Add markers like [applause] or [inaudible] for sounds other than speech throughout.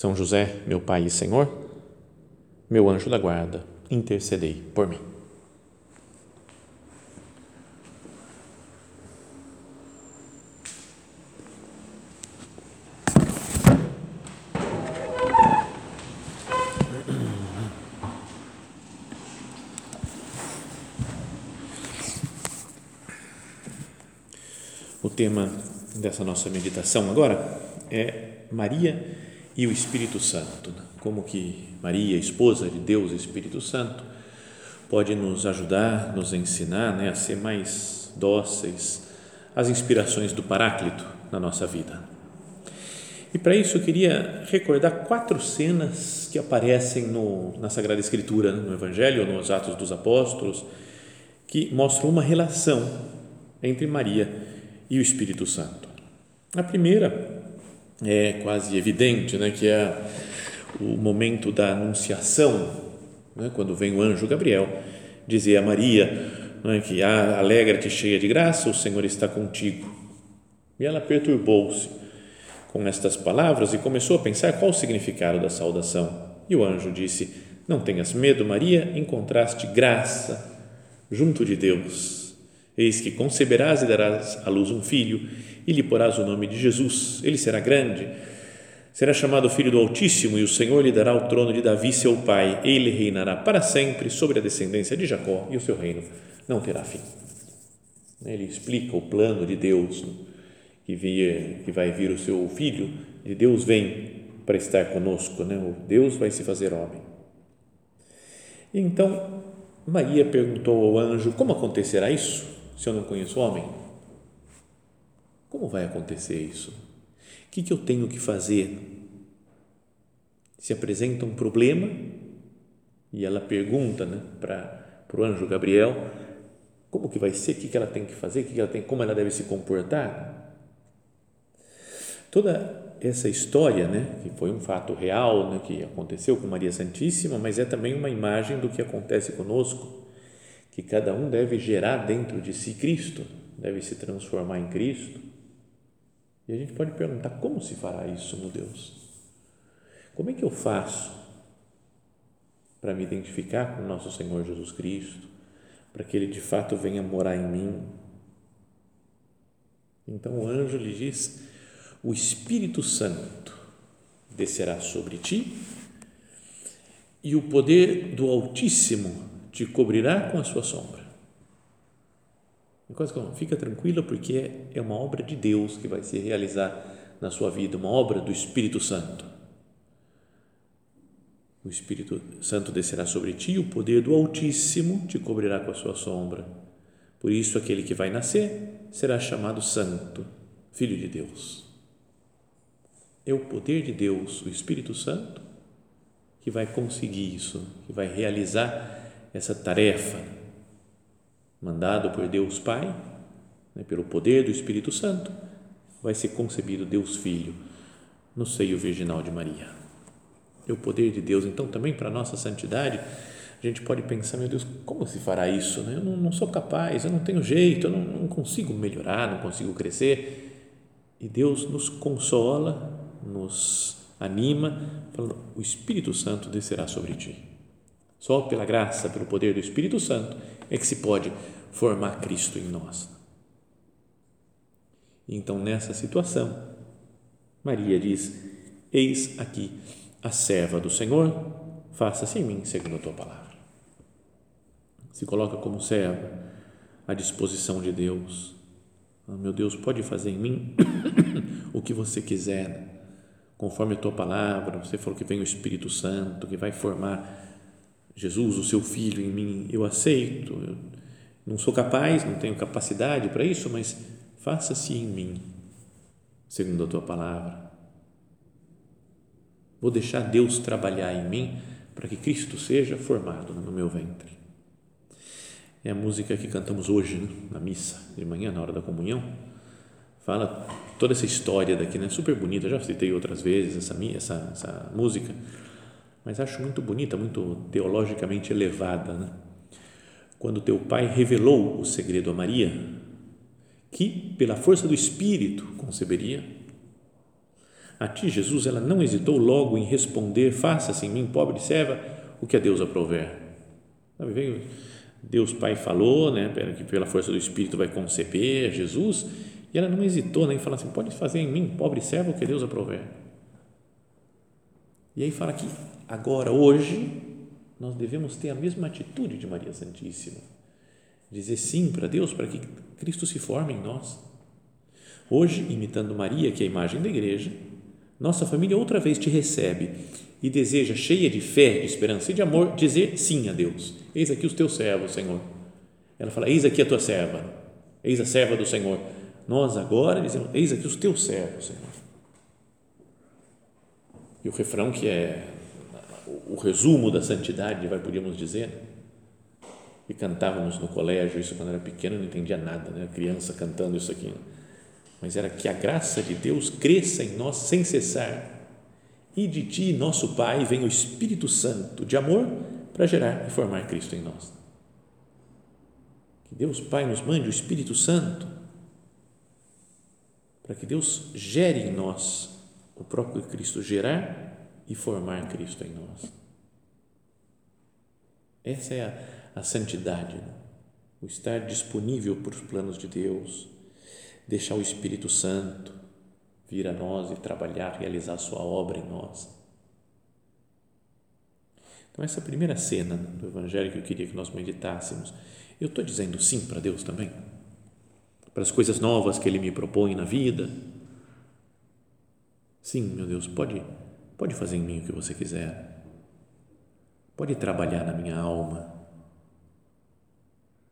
são José, meu Pai e Senhor, meu anjo da guarda, intercedei por mim. O tema dessa nossa meditação agora é Maria e o Espírito Santo. Né? Como que Maria, esposa de Deus, Espírito Santo, pode nos ajudar, nos ensinar né, a ser mais dóceis às inspirações do Paráclito na nossa vida. E para isso eu queria recordar quatro cenas que aparecem no, na Sagrada Escritura, né, no Evangelho, nos Atos dos Apóstolos, que mostram uma relação entre Maria e o Espírito Santo. A primeira é quase evidente, né, que é o momento da anunciação, né, quando vem o anjo Gabriel dizer a Maria né, que ah, alegra-te cheia de graça, o Senhor está contigo. E ela perturbou-se com estas palavras e começou a pensar qual o significado da saudação. E o anjo disse: Não tenhas medo, Maria, encontraste graça junto de Deus. Eis que conceberás e darás à luz um filho e lhe porás o nome de Jesus. Ele será grande, será chamado Filho do Altíssimo e o Senhor lhe dará o trono de Davi, seu pai. Ele reinará para sempre sobre a descendência de Jacó e o seu reino não terá fim. Ele explica o plano de Deus que, via, que vai vir o seu filho, de Deus vem para estar conosco, né? O Deus vai se fazer homem. Então Maria perguntou ao anjo: Como acontecerá isso? Se eu não conheço homem? Como vai acontecer isso? O que, que eu tenho que fazer? Se apresenta um problema e ela pergunta né, para o anjo Gabriel como que vai ser, o que, que ela tem que fazer, que, que ela tem, como ela deve se comportar. Toda essa história, né, que foi um fato real, né, que aconteceu com Maria Santíssima, mas é também uma imagem do que acontece conosco que cada um deve gerar dentro de si Cristo, deve se transformar em Cristo. E a gente pode perguntar: como se fará isso, meu Deus? Como é que eu faço para me identificar com o nosso Senhor Jesus Cristo, para que Ele de fato venha morar em mim? Então o anjo lhe diz: o Espírito Santo descerá sobre ti e o poder do Altíssimo te cobrirá com a sua sombra. Fica tranquila porque é uma obra de Deus que vai se realizar na sua vida, uma obra do Espírito Santo. O Espírito Santo descerá sobre ti, o poder do Altíssimo te cobrirá com a sua sombra. Por isso, aquele que vai nascer será chamado Santo, Filho de Deus. É o poder de Deus, o Espírito Santo, que vai conseguir isso, que vai realizar essa tarefa mandado por Deus Pai, né, pelo poder do Espírito Santo, vai ser concebido Deus Filho no seio virginal de Maria. É o poder de Deus, então, também para a nossa santidade, a gente pode pensar, meu Deus, como se fará isso? Né? Eu não, não, sou capaz, eu não tenho jeito, eu não, não consigo melhorar, não consigo crescer. E Deus nos consola, nos anima, falando: o Espírito Santo descerá sobre ti só pela graça, pelo poder do Espírito Santo é que se pode formar Cristo em nós. Então, nessa situação, Maria diz: Eis aqui a serva do Senhor, faça-se em mim segundo a tua palavra. Se coloca como serva à disposição de Deus. Oh, meu Deus, pode fazer em mim [coughs] o que você quiser, conforme a tua palavra. Você falou que vem o Espírito Santo, que vai formar Jesus, o seu filho em mim, eu aceito. Eu não sou capaz, não tenho capacidade para isso, mas faça-se em mim, segundo a tua palavra. Vou deixar Deus trabalhar em mim para que Cristo seja formado no meu ventre. É a música que cantamos hoje né? na missa de manhã, na hora da comunhão. Fala toda essa história daqui, né? Super bonita. Já citei outras vezes essa, essa, essa música, mas acho muito bonita, muito teologicamente elevada, né? Quando teu pai revelou o segredo a Maria, que pela força do Espírito conceberia, a ti, Jesus, ela não hesitou logo em responder: Faça-se em mim, pobre serva, o que a Deus aprover. Sabe, Deus Pai falou, né, que pela força do Espírito vai conceber Jesus, e ela não hesitou nem né, falar assim: Pode fazer em mim, pobre serva, o que a Deus aprover. E aí fala que agora, hoje, nós devemos ter a mesma atitude de Maria Santíssima, dizer sim para Deus, para que Cristo se forme em nós. Hoje, imitando Maria, que é a imagem da igreja, nossa família outra vez te recebe e deseja, cheia de fé, de esperança e de amor, dizer sim a Deus. Eis aqui os teus servos, Senhor. Ela fala: Eis aqui a tua serva, eis a serva do Senhor. Nós agora dizemos: Eis aqui os teus servos, Senhor. E o refrão, que é o resumo da santidade, vai, podíamos dizer, e cantávamos no colégio, isso quando era pequeno, não entendia nada, né? criança cantando isso aqui. Né? mas era que a graça de Deus cresça em nós sem cessar. E de ti, nosso Pai, vem o Espírito Santo de amor para gerar e formar Cristo em nós. Que Deus Pai nos mande o Espírito Santo para que Deus gere em nós o próprio Cristo, gerar e formar Cristo em nós. Essa é a, a santidade, né? o estar disponível para os planos de Deus deixar o Espírito Santo vir a nós e trabalhar, realizar sua obra em nós. Então, essa primeira cena do Evangelho que eu queria que nós meditássemos, eu estou dizendo sim para Deus também? Para as coisas novas que Ele me propõe na vida? Sim, meu Deus, pode, pode fazer em mim o que você quiser. Pode trabalhar na minha alma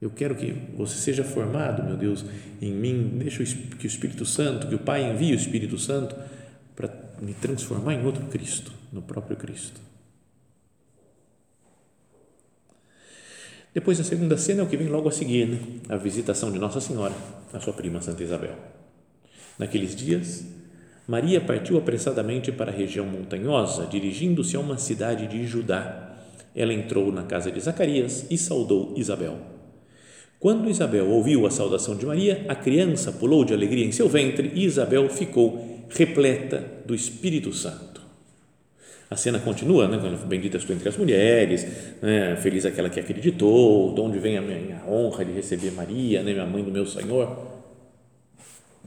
eu quero que você seja formado, meu Deus, em mim. Deixa que o Espírito Santo, que o Pai envie o Espírito Santo para me transformar em outro Cristo, no próprio Cristo. Depois, a segunda cena é o que vem logo a seguir, né? a visitação de Nossa Senhora, a sua prima Santa Isabel. Naqueles dias, Maria partiu apressadamente para a região montanhosa, dirigindo-se a uma cidade de Judá. Ela entrou na casa de Zacarias e saudou Isabel. Quando Isabel ouviu a saudação de Maria, a criança pulou de alegria em seu ventre e Isabel ficou repleta do Espírito Santo. A cena continua, né? Bendita és tu entre as mulheres, né? feliz aquela que acreditou, de onde vem a minha honra de receber Maria, né? minha mãe do meu Senhor.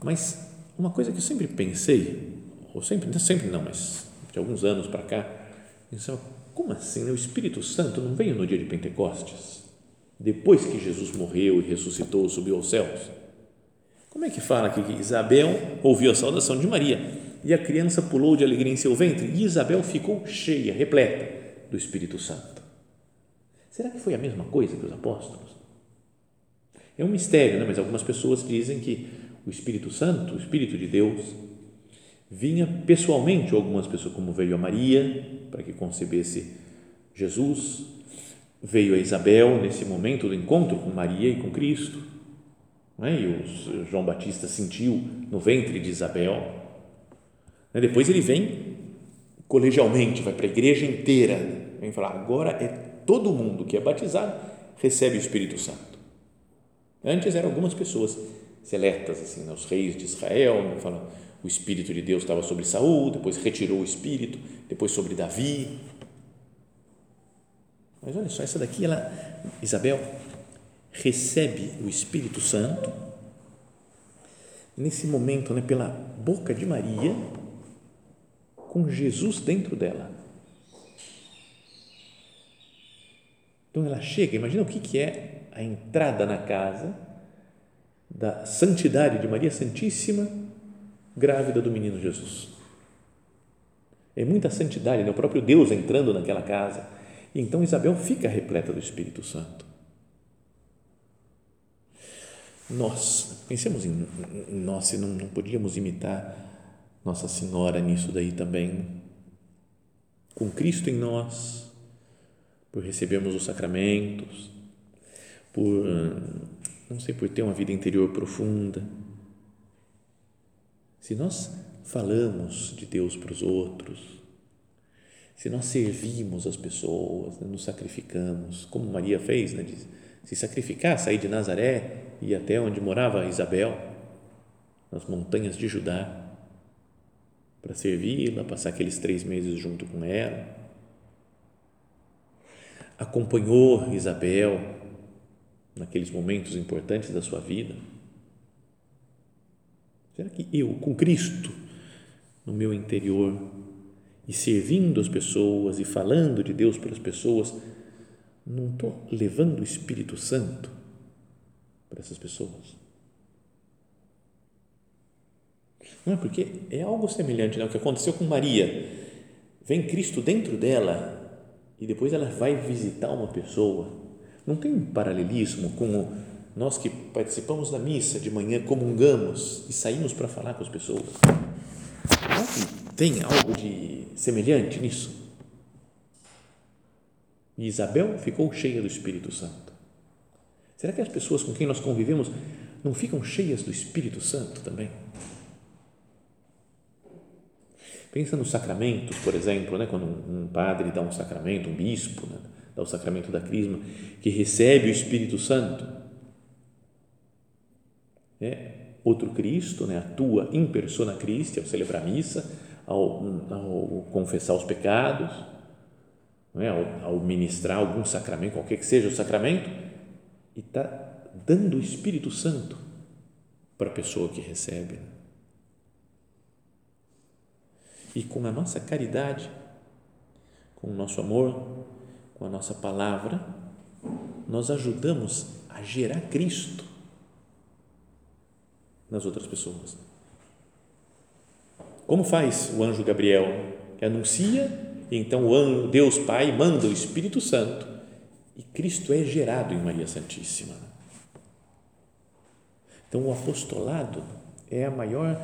Mas uma coisa que eu sempre pensei, ou sempre, sempre não, mas de alguns anos para cá, pensava, como assim? O Espírito Santo não veio no dia de Pentecostes? depois que Jesus morreu e ressuscitou, subiu aos céus. Como é que fala aqui que Isabel ouviu a saudação de Maria e a criança pulou de alegria em seu ventre e Isabel ficou cheia, repleta do Espírito Santo? Será que foi a mesma coisa que os apóstolos? É um mistério, né? mas algumas pessoas dizem que o Espírito Santo, o Espírito de Deus, vinha pessoalmente, algumas pessoas, como veio a Maria, para que concebesse Jesus, veio a Isabel nesse momento do encontro com Maria e com Cristo, é? e o João Batista sentiu no ventre de Isabel. Depois ele vem colegialmente, vai para a igreja inteira, vem falar: agora é todo mundo que é batizado recebe o Espírito Santo. Antes eram algumas pessoas seletas, assim, né? os reis de Israel, né? o Espírito de Deus estava sobre Saul, depois retirou o Espírito, depois sobre Davi, mas olha só, essa daqui, ela, Isabel, recebe o Espírito Santo nesse momento, né, pela boca de Maria, com Jesus dentro dela. Então ela chega, imagina o que, que é a entrada na casa da santidade de Maria Santíssima, grávida do menino Jesus. É muita santidade, né? o próprio Deus entrando naquela casa então Isabel fica repleta do Espírito Santo. Nós, pensemos em, em nós, se não, não podíamos imitar Nossa Senhora nisso daí também. com Cristo em nós, por recebermos os sacramentos, por, não sei, por ter uma vida interior profunda. Se nós falamos de Deus para os outros, se nós servimos as pessoas, né, nos sacrificamos, como Maria fez, né, de se sacrificar, sair de Nazaré e até onde morava Isabel, nas montanhas de Judá, para servi-la, passar aqueles três meses junto com ela. Acompanhou Isabel naqueles momentos importantes da sua vida. Será que eu, com Cristo no meu interior, e servindo as pessoas e falando de Deus para as pessoas, não estou levando o Espírito Santo para essas pessoas? Não é porque é algo semelhante ao né? que aconteceu com Maria. Vem Cristo dentro dela e depois ela vai visitar uma pessoa. Não tem um paralelismo com nós que participamos da missa de manhã, comungamos e saímos para falar com as pessoas? Não que tem algo de semelhante nisso? E Isabel ficou cheia do Espírito Santo. Será que as pessoas com quem nós convivemos não ficam cheias do Espírito Santo também? Pensa nos sacramentos, por exemplo, né? quando um padre dá um sacramento, um bispo né? Dá o sacramento da crisma, que recebe o Espírito Santo. É outro Cristo, né? atua em persona Christi ao celebrar a missa, ao, ao confessar os pecados, é? ao, ao ministrar algum sacramento, qualquer que seja o sacramento, e está dando o Espírito Santo para a pessoa que recebe e com a nossa caridade, com o nosso amor, com a nossa palavra, nós ajudamos a gerar Cristo nas outras pessoas. Como faz o anjo Gabriel, que anuncia, e então o Deus Pai manda o Espírito Santo e Cristo é gerado em Maria Santíssima. Então o apostolado é a maior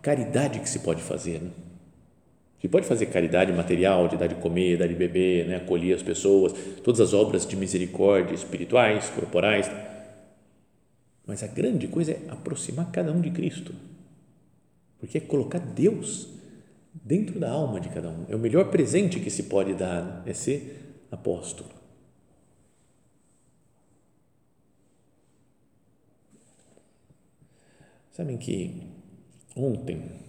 caridade que se pode fazer. Né? Que pode fazer caridade material, de dar de comer, dar de beber, né? acolher as pessoas, todas as obras de misericórdia espirituais, corporais. Mas a grande coisa é aproximar cada um de Cristo, porque é colocar Deus dentro da alma de cada um. É o melhor presente que se pode dar, é ser apóstolo. Sabem que ontem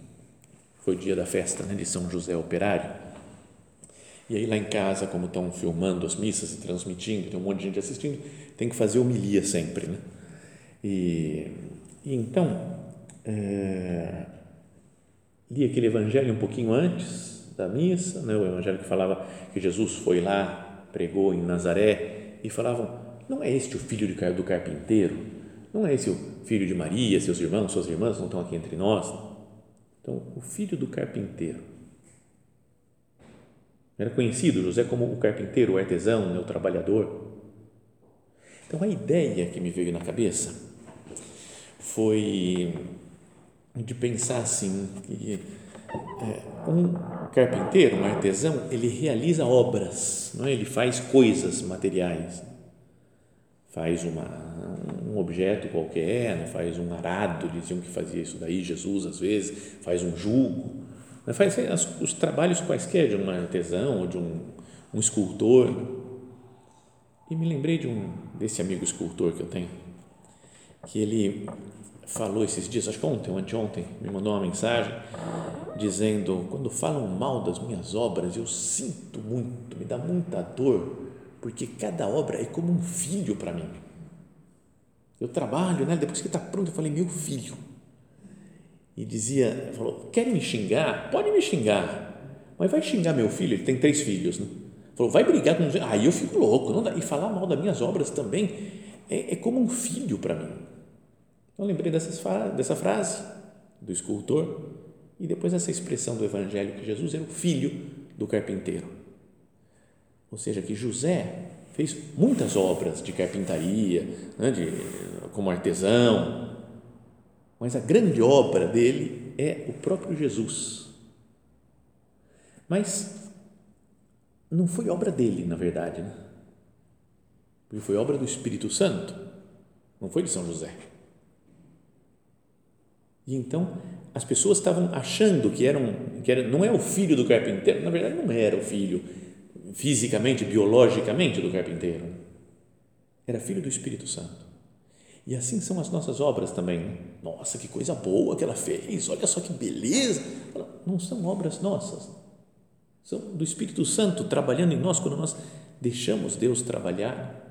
foi o dia da festa né, de São José Operário. E aí lá em casa, como estão filmando as missas e transmitindo, tem um monte de gente assistindo, tem que fazer homilia sempre, né? E, e então, é, li aquele evangelho um pouquinho antes da missa, né? o evangelho que falava que Jesus foi lá, pregou em Nazaré, e falavam, não é este o filho do carpinteiro? Não é esse o filho de Maria, seus irmãos, suas irmãs não estão aqui entre nós? Então, o filho do carpinteiro. Era conhecido José como o carpinteiro, o artesão, né, o trabalhador. Então, a ideia que me veio na cabeça foi de pensar assim, que é, um carpinteiro, um artesão, ele realiza obras, não é? ele faz coisas materiais faz uma, um objeto qualquer, faz um arado, diziam que fazia isso daí, Jesus às vezes, faz um jugo, né? faz as, os trabalhos quaisquer de um artesão ou de um, um escultor. E me lembrei de um desse amigo escultor que eu tenho, que ele falou esses dias, acho que ontem ou anteontem, me mandou uma mensagem dizendo: quando falam mal das minhas obras, eu sinto muito, me dá muita dor porque cada obra é como um filho para mim. Eu trabalho, né? depois que está pronto, eu falei, meu filho. E dizia, falou, quer me xingar? Pode me xingar, mas vai xingar meu filho, ele tem três filhos, né? Falou, vai brigar com Aí ah, eu fico louco, não dá. e falar mal das minhas obras também é, é como um filho para mim. Eu lembrei dessas, dessa frase do escultor e depois essa expressão do Evangelho que Jesus era o filho do carpinteiro. Ou seja, que José fez muitas obras de carpintaria, né, de, como artesão, mas a grande obra dele é o próprio Jesus. Mas não foi obra dele, na verdade, né? Porque foi obra do Espírito Santo, não foi de São José. E então as pessoas estavam achando que, eram, que era, não é o filho do carpinteiro, na verdade não era o filho fisicamente, biologicamente do carpinteiro, era filho do Espírito Santo. E assim são as nossas obras também. Né? Nossa, que coisa boa que ela fez, olha só que beleza. Não são obras nossas, são do Espírito Santo trabalhando em nós quando nós deixamos Deus trabalhar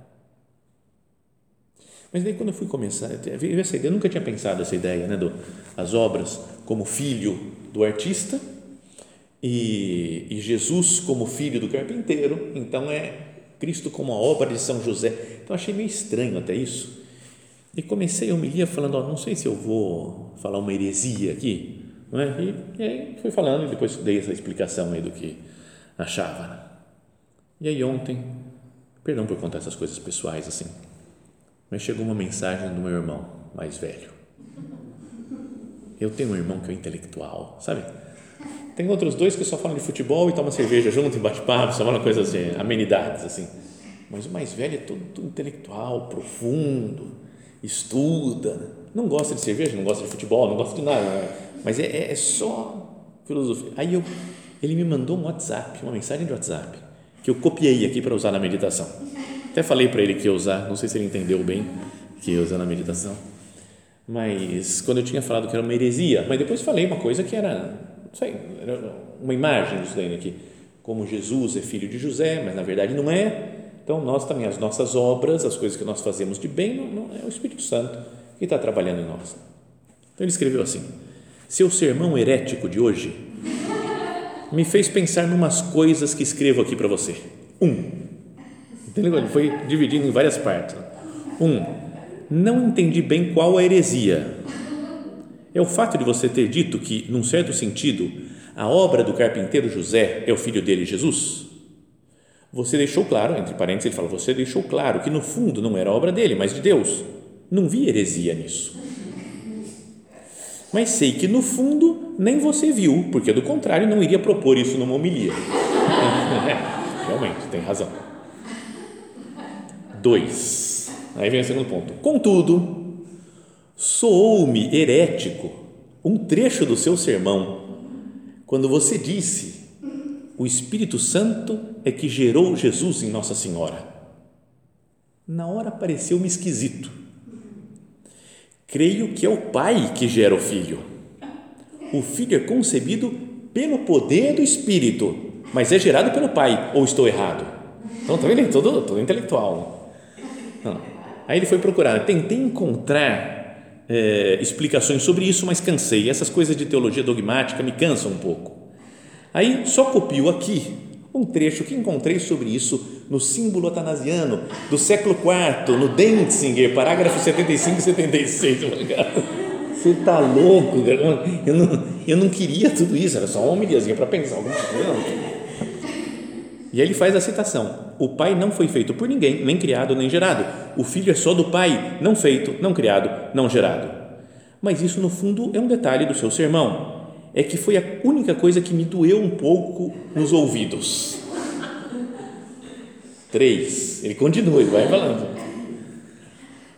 mas daí quando eu fui começar, veio essa ideia, eu nunca tinha pensado essa ideia, né, do as obras como filho do artista e, e Jesus como filho do carpinteiro, então é Cristo como a obra de São José. Então achei meio estranho até isso. E comecei a homilia falando, ó, não sei se eu vou falar uma heresia aqui, não é? E, e aí fui falando e depois dei essa explicação aí do que achava. Né? E aí ontem, perdão por contar essas coisas pessoais assim, mas chegou uma mensagem do meu irmão mais velho. Eu tenho um irmão que é intelectual, sabe? Tem outros dois que só falam de futebol e tomam cerveja junto e bate-papo, só falam coisas assim, amenidades assim. Mas o mais velho é todo, intelectual, profundo, estuda, não gosta de cerveja, não gosta de futebol, não gosta de nada, mas é, é só filosofia. Aí eu, ele me mandou um WhatsApp, uma mensagem de WhatsApp, que eu copiei aqui para usar na meditação até falei para ele que ia usar, não sei se ele entendeu bem que ia usar na meditação, mas quando eu tinha falado que era uma heresia, mas depois falei uma coisa que era, não sei, uma imagem disso daí aqui, como Jesus é filho de José, mas na verdade não é. Então nós também, as nossas obras, as coisas que nós fazemos de bem, não, não é o Espírito Santo que está trabalhando em nós. Então ele escreveu assim: Seu sermão herético de hoje me fez pensar numas coisas que escrevo aqui para você. Um, Entendeu? Ele foi dividindo em várias partes. Um, não entendi bem qual a heresia. É o fato de você ter dito que, num certo sentido, a obra do carpinteiro José é o filho dele, Jesus? Você deixou claro, entre parênteses, ele fala, você deixou claro que no fundo não era obra dele, mas de Deus. Não vi heresia nisso. Mas sei que no fundo nem você viu, porque do contrário não iria propor isso numa homilia. [laughs] Realmente, tem razão. 2. Aí vem o segundo ponto. Contudo, soou-me herético um trecho do seu sermão quando você disse: O Espírito Santo é que gerou Jesus em Nossa Senhora. Na hora pareceu-me esquisito. Creio que é o Pai que gera o Filho. O Filho é concebido pelo poder do Espírito, mas é gerado pelo Pai, ou estou errado? Então, também tá todo, todo intelectual. Não. Aí ele foi procurar, tentei encontrar é, explicações sobre isso, mas cansei. Essas coisas de teologia dogmática me cansam um pouco. Aí só copio aqui um trecho que encontrei sobre isso no símbolo atanasiano do século IV, no Denzinger, parágrafo 75 e 76. Você está louco? Eu não, eu não queria tudo isso, era só uma humilhazinha para pensar alguma coisa. E aí ele faz a citação: O Pai não foi feito por ninguém, nem criado, nem gerado. O Filho é só do Pai, não feito, não criado, não gerado. Mas isso, no fundo, é um detalhe do seu sermão. É que foi a única coisa que me doeu um pouco nos ouvidos. Três. Ele continua, ele vai falando.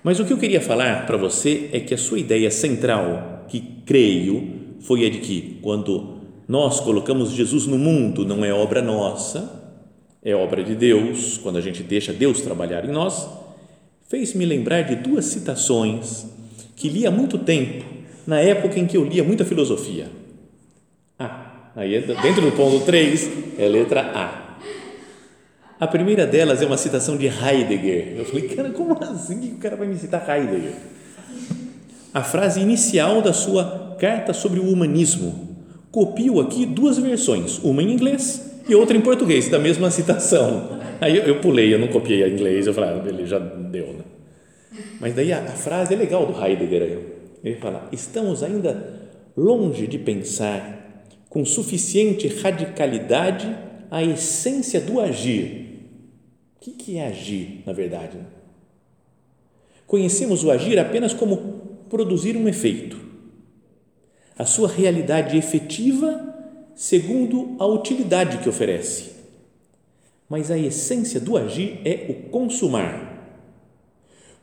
Mas o que eu queria falar para você é que a sua ideia central, que creio, foi a de que quando nós colocamos Jesus no mundo, não é obra nossa, é obra de Deus, quando a gente deixa Deus trabalhar em nós, fez-me lembrar de duas citações que li há muito tempo, na época em que eu lia muita filosofia. Ah, aí é dentro do ponto 3 é a letra A. A primeira delas é uma citação de Heidegger. Eu falei, cara, como assim que o cara vai me citar Heidegger? A frase inicial da sua Carta sobre o Humanismo. Copio aqui duas versões, uma em inglês e outra em português, da mesma citação. Aí eu, eu pulei, eu não copiei a inglês, eu falei, ah, beleza, já deu. Né? Mas daí a, a frase é legal do Heidegger. Aí. Ele fala: estamos ainda longe de pensar com suficiente radicalidade a essência do agir. O que, que é agir, na verdade? Conhecemos o agir apenas como produzir um efeito. A sua realidade efetiva segundo a utilidade que oferece. mas a essência do agir é o consumar.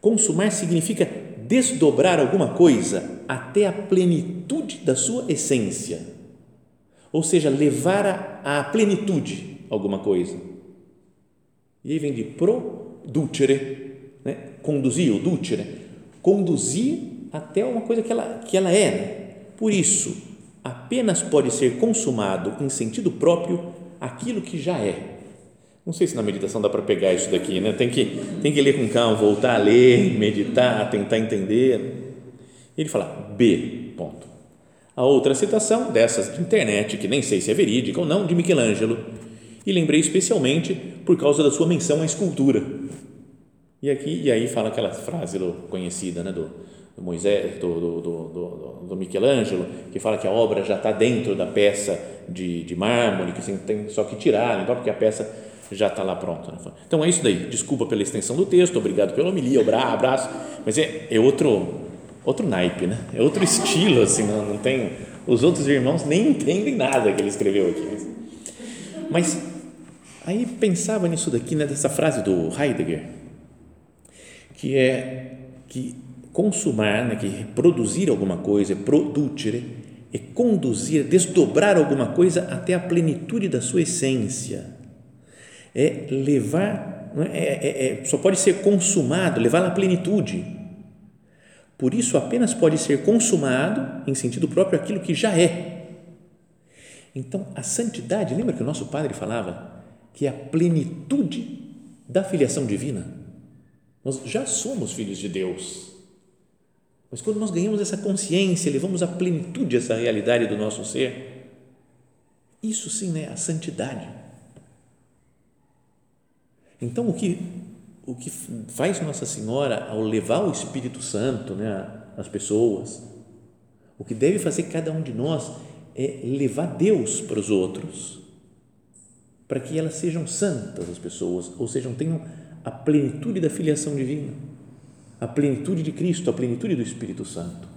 Consumar significa desdobrar alguma coisa até a plenitude da sua essência, ou seja, levar à plenitude alguma coisa. E aí vem de producere, né? conduzir, o ducere, conduzir até uma coisa que ela, que ela é. Né? Por isso, apenas pode ser consumado em sentido próprio aquilo que já é. Não sei se na meditação dá para pegar isso daqui, né? Tem que, tem que ler com calma, voltar a ler, meditar, tentar entender. Ele fala B, ponto. A outra citação, dessas de internet, que nem sei se é verídica ou não, de Michelangelo. E lembrei especialmente por causa da sua menção à escultura. E aqui, e aí fala aquela frase conhecida, né, do, do Moisés, do, do, do, do, Michelangelo, que fala que a obra já está dentro da peça de, de mármore, que assim, tem só que tirar, então, porque a peça já está lá pronto. Né? Então é isso daí. Desculpa pela extensão do texto, obrigado pela homilia, abraço, mas é, é outro outro naipe, né? É outro [laughs] estilo, assim, não, não tem. Os outros irmãos nem entendem nada que ele escreveu aqui. Mas aí pensava nisso daqui, né, dessa frase do Heidegger, que é que consumar, né, que produzir alguma coisa, produzir, é conduzir, desdobrar alguma coisa até a plenitude da sua essência é levar, é? é, é, é, só pode ser consumado, levar à plenitude. Por isso, apenas pode ser consumado, em sentido próprio, aquilo que já é. Então, a santidade, lembra que o nosso padre falava que é a plenitude da filiação divina? Nós já somos filhos de Deus. Mas quando nós ganhamos essa consciência, levamos à plenitude essa realidade do nosso ser, isso sim é a santidade. Então, o que, o que faz Nossa Senhora ao levar o Espírito Santo né, às pessoas, o que deve fazer cada um de nós é levar Deus para os outros, para que elas sejam santas, as pessoas, ou seja, tenham a plenitude da filiação divina, a plenitude de Cristo, a plenitude do Espírito Santo.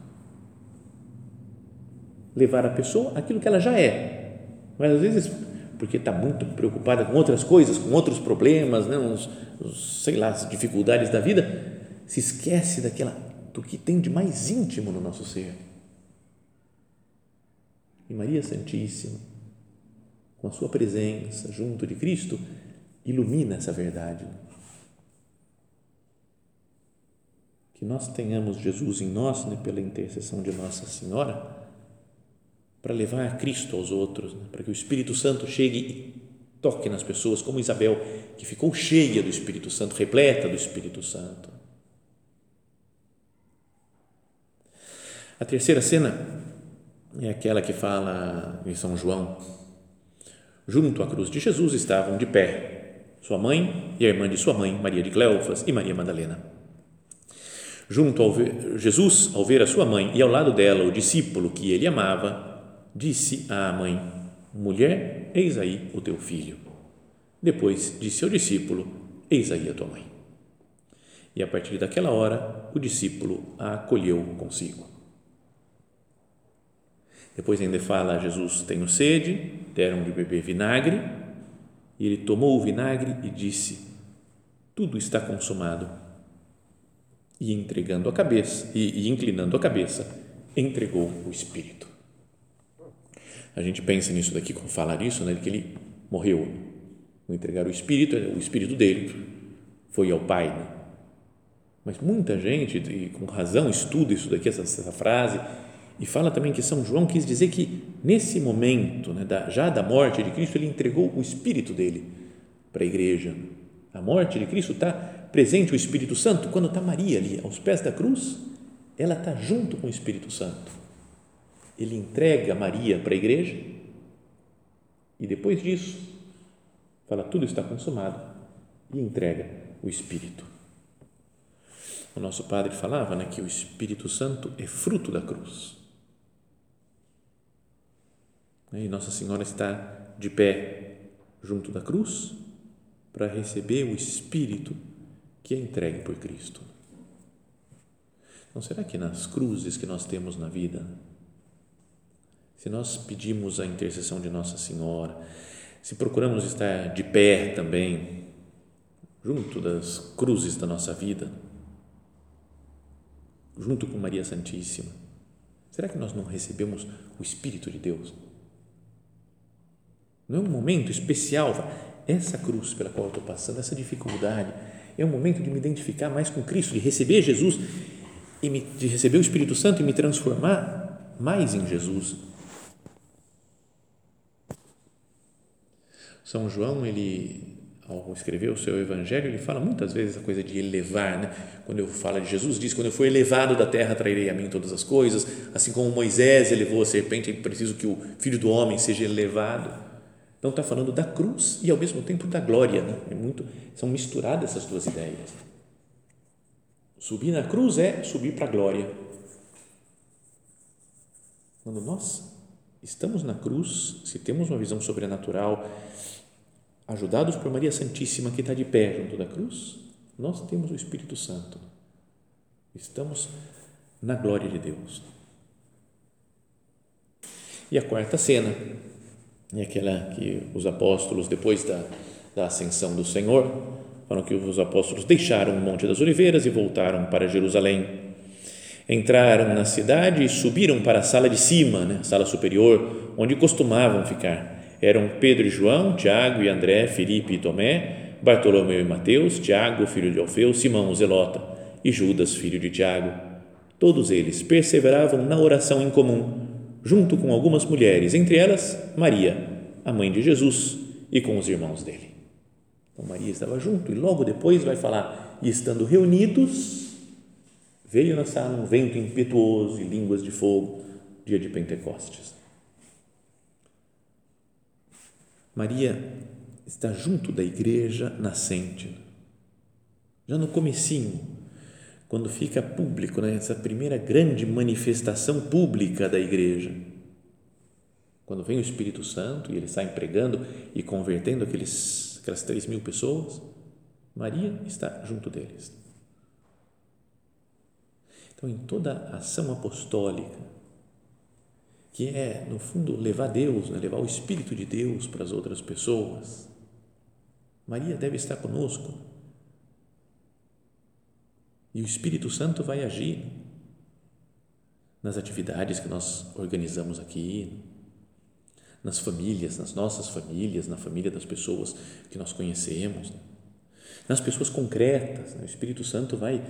Levar a pessoa aquilo que ela já é. Mas às vezes porque está muito preocupada com outras coisas, com outros problemas, né, uns, sei lá, as dificuldades da vida, se esquece daquela do que tem de mais íntimo no nosso ser. E Maria Santíssima, com a sua presença junto de Cristo, ilumina essa verdade. Que nós tenhamos Jesus em nós, né, pela intercessão de Nossa Senhora para levar a Cristo aos outros, né? para que o Espírito Santo chegue e toque nas pessoas, como Isabel, que ficou cheia do Espírito Santo, repleta do Espírito Santo. A terceira cena é aquela que fala em São João. Junto à cruz de Jesus estavam de pé sua mãe e a irmã de sua mãe, Maria de Cleofas e Maria Madalena. Junto ao Jesus, ao ver a sua mãe e ao lado dela o discípulo que ele amava, disse à mãe: Mulher, eis aí o teu filho. Depois disse ao discípulo: Eis aí a tua mãe. E a partir daquela hora, o discípulo a acolheu consigo. Depois ainda fala: Jesus, tenho sede, deram de beber vinagre, e ele tomou o vinagre e disse: Tudo está consumado. E entregando a cabeça, e, e inclinando a cabeça, entregou o Espírito a gente pensa nisso daqui, quando falar isso, né, que ele morreu, ao entregar o Espírito, o Espírito dele foi ao Pai. Né? Mas muita gente, e com razão, estuda isso daqui, essa, essa, frase, e fala também que São João quis dizer que nesse momento, né, da, já da morte de Cristo, ele entregou o Espírito dele para a igreja. A morte de Cristo está presente, o Espírito Santo, quando está Maria ali, aos pés da cruz, ela está junto com o Espírito Santo ele entrega Maria para a igreja e depois disso fala tudo está consumado e entrega o Espírito. O nosso padre falava né, que o Espírito Santo é fruto da cruz. E Nossa Senhora está de pé junto da cruz para receber o Espírito que é entregue por Cristo. Então, será que nas cruzes que nós temos na vida, se nós pedimos a intercessão de Nossa Senhora, se procuramos estar de pé também, junto das cruzes da nossa vida, junto com Maria Santíssima, será que nós não recebemos o Espírito de Deus? Não é um momento especial? Essa cruz pela qual eu estou passando, essa dificuldade, é um momento de me identificar mais com Cristo, de receber Jesus e me, de receber o Espírito Santo e me transformar mais em Jesus. São João, ele ao escrever o seu evangelho, ele fala muitas vezes a coisa de elevar, né? Quando eu falo de Jesus, diz: Quando eu for elevado da terra, trairei a mim todas as coisas. Assim como Moisés elevou a serpente, é preciso que o filho do homem seja elevado. Então, está falando da cruz e ao mesmo tempo da glória, né? É muito, são misturadas essas duas ideias. Subir na cruz é subir para a glória. Quando nós estamos na cruz, se temos uma visão sobrenatural, ajudados por Maria Santíssima que está de pé junto da cruz, nós temos o Espírito Santo. Estamos na glória de Deus. E a quarta cena é aquela que os apóstolos, depois da, da ascensão do Senhor, falam que os apóstolos deixaram o Monte das Oliveiras e voltaram para Jerusalém. Entraram na cidade e subiram para a sala de cima, né, sala superior, onde costumavam ficar eram Pedro e João, Tiago e André, Felipe e Tomé, Bartolomeu e Mateus, Tiago, filho de Alfeu, Simão o Zelota e Judas, filho de Tiago. Todos eles perseveravam na oração em comum, junto com algumas mulheres, entre elas Maria, a mãe de Jesus, e com os irmãos dele. Então Maria estava junto e logo depois vai falar, e estando reunidos, veio sala um vento impetuoso e línguas de fogo, dia de Pentecostes. Maria está junto da igreja nascente. Já no comecinho, quando fica público, né, essa primeira grande manifestação pública da igreja. Quando vem o Espírito Santo e ele está empregando e convertendo aqueles, aquelas três mil pessoas, Maria está junto deles. Então, em toda ação apostólica, que é, no fundo, levar Deus, né? levar o Espírito de Deus para as outras pessoas. Maria deve estar conosco. E o Espírito Santo vai agir nas atividades que nós organizamos aqui, nas famílias, nas nossas famílias, na família das pessoas que nós conhecemos, né? nas pessoas concretas. Né? O Espírito Santo vai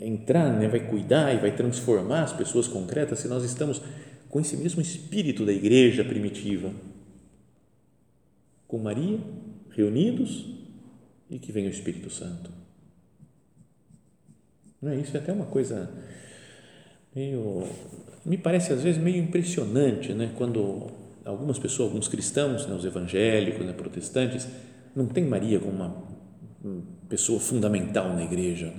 entrar, né, vai cuidar e vai transformar as pessoas concretas se nós estamos com esse mesmo espírito da igreja primitiva, com Maria, reunidos e que vem o Espírito Santo. Não é isso? É até uma coisa meio, me parece às vezes meio impressionante, né? Quando algumas pessoas, alguns cristãos, né, os evangélicos, né, protestantes, não tem Maria como uma pessoa fundamental na igreja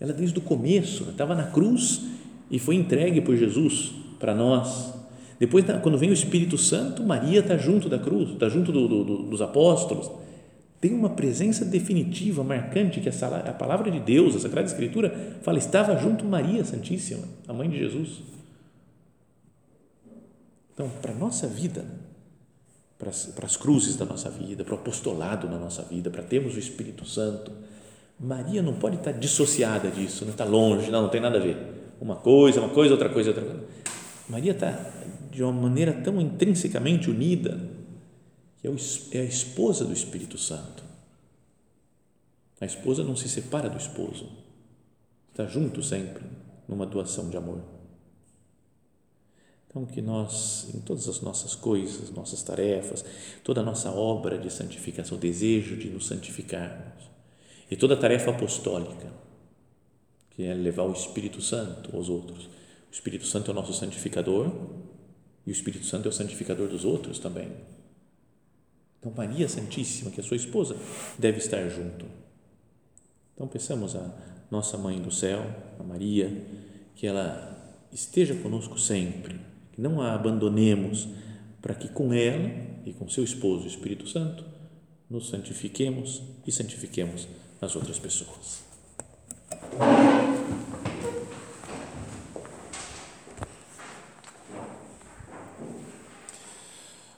ela desde o começo estava na cruz e foi entregue por Jesus para nós. Depois, quando vem o Espírito Santo, Maria está junto da cruz, está junto do, do, dos apóstolos. Tem uma presença definitiva, marcante, que a, palavra de Deus, a Sagrada Escritura, fala: estava junto Maria Santíssima, a mãe de Jesus. Então, para a nossa vida, para as, para as cruzes da nossa vida, para o apostolado da nossa vida, para termos o Espírito Santo, Maria não pode estar dissociada disso, não está longe, não, não tem nada a ver. Uma coisa, uma coisa, outra coisa, outra coisa. Maria está de uma maneira tão intrinsecamente unida é a esposa do Espírito Santo. A esposa não se separa do esposo, está junto sempre numa doação de amor. Então, que nós, em todas as nossas coisas, nossas tarefas, toda a nossa obra de santificação, o desejo de nos santificarmos, e toda a tarefa apostólica, que é levar o Espírito Santo aos outros. O Espírito Santo é o nosso santificador e o Espírito Santo é o santificador dos outros também. Então, Maria Santíssima, que é sua esposa, deve estar junto. Então, pensamos a nossa Mãe do Céu, a Maria, que ela esteja conosco sempre, que não a abandonemos, para que com ela e com seu esposo, o Espírito Santo, nos santifiquemos e santifiquemos as outras pessoas.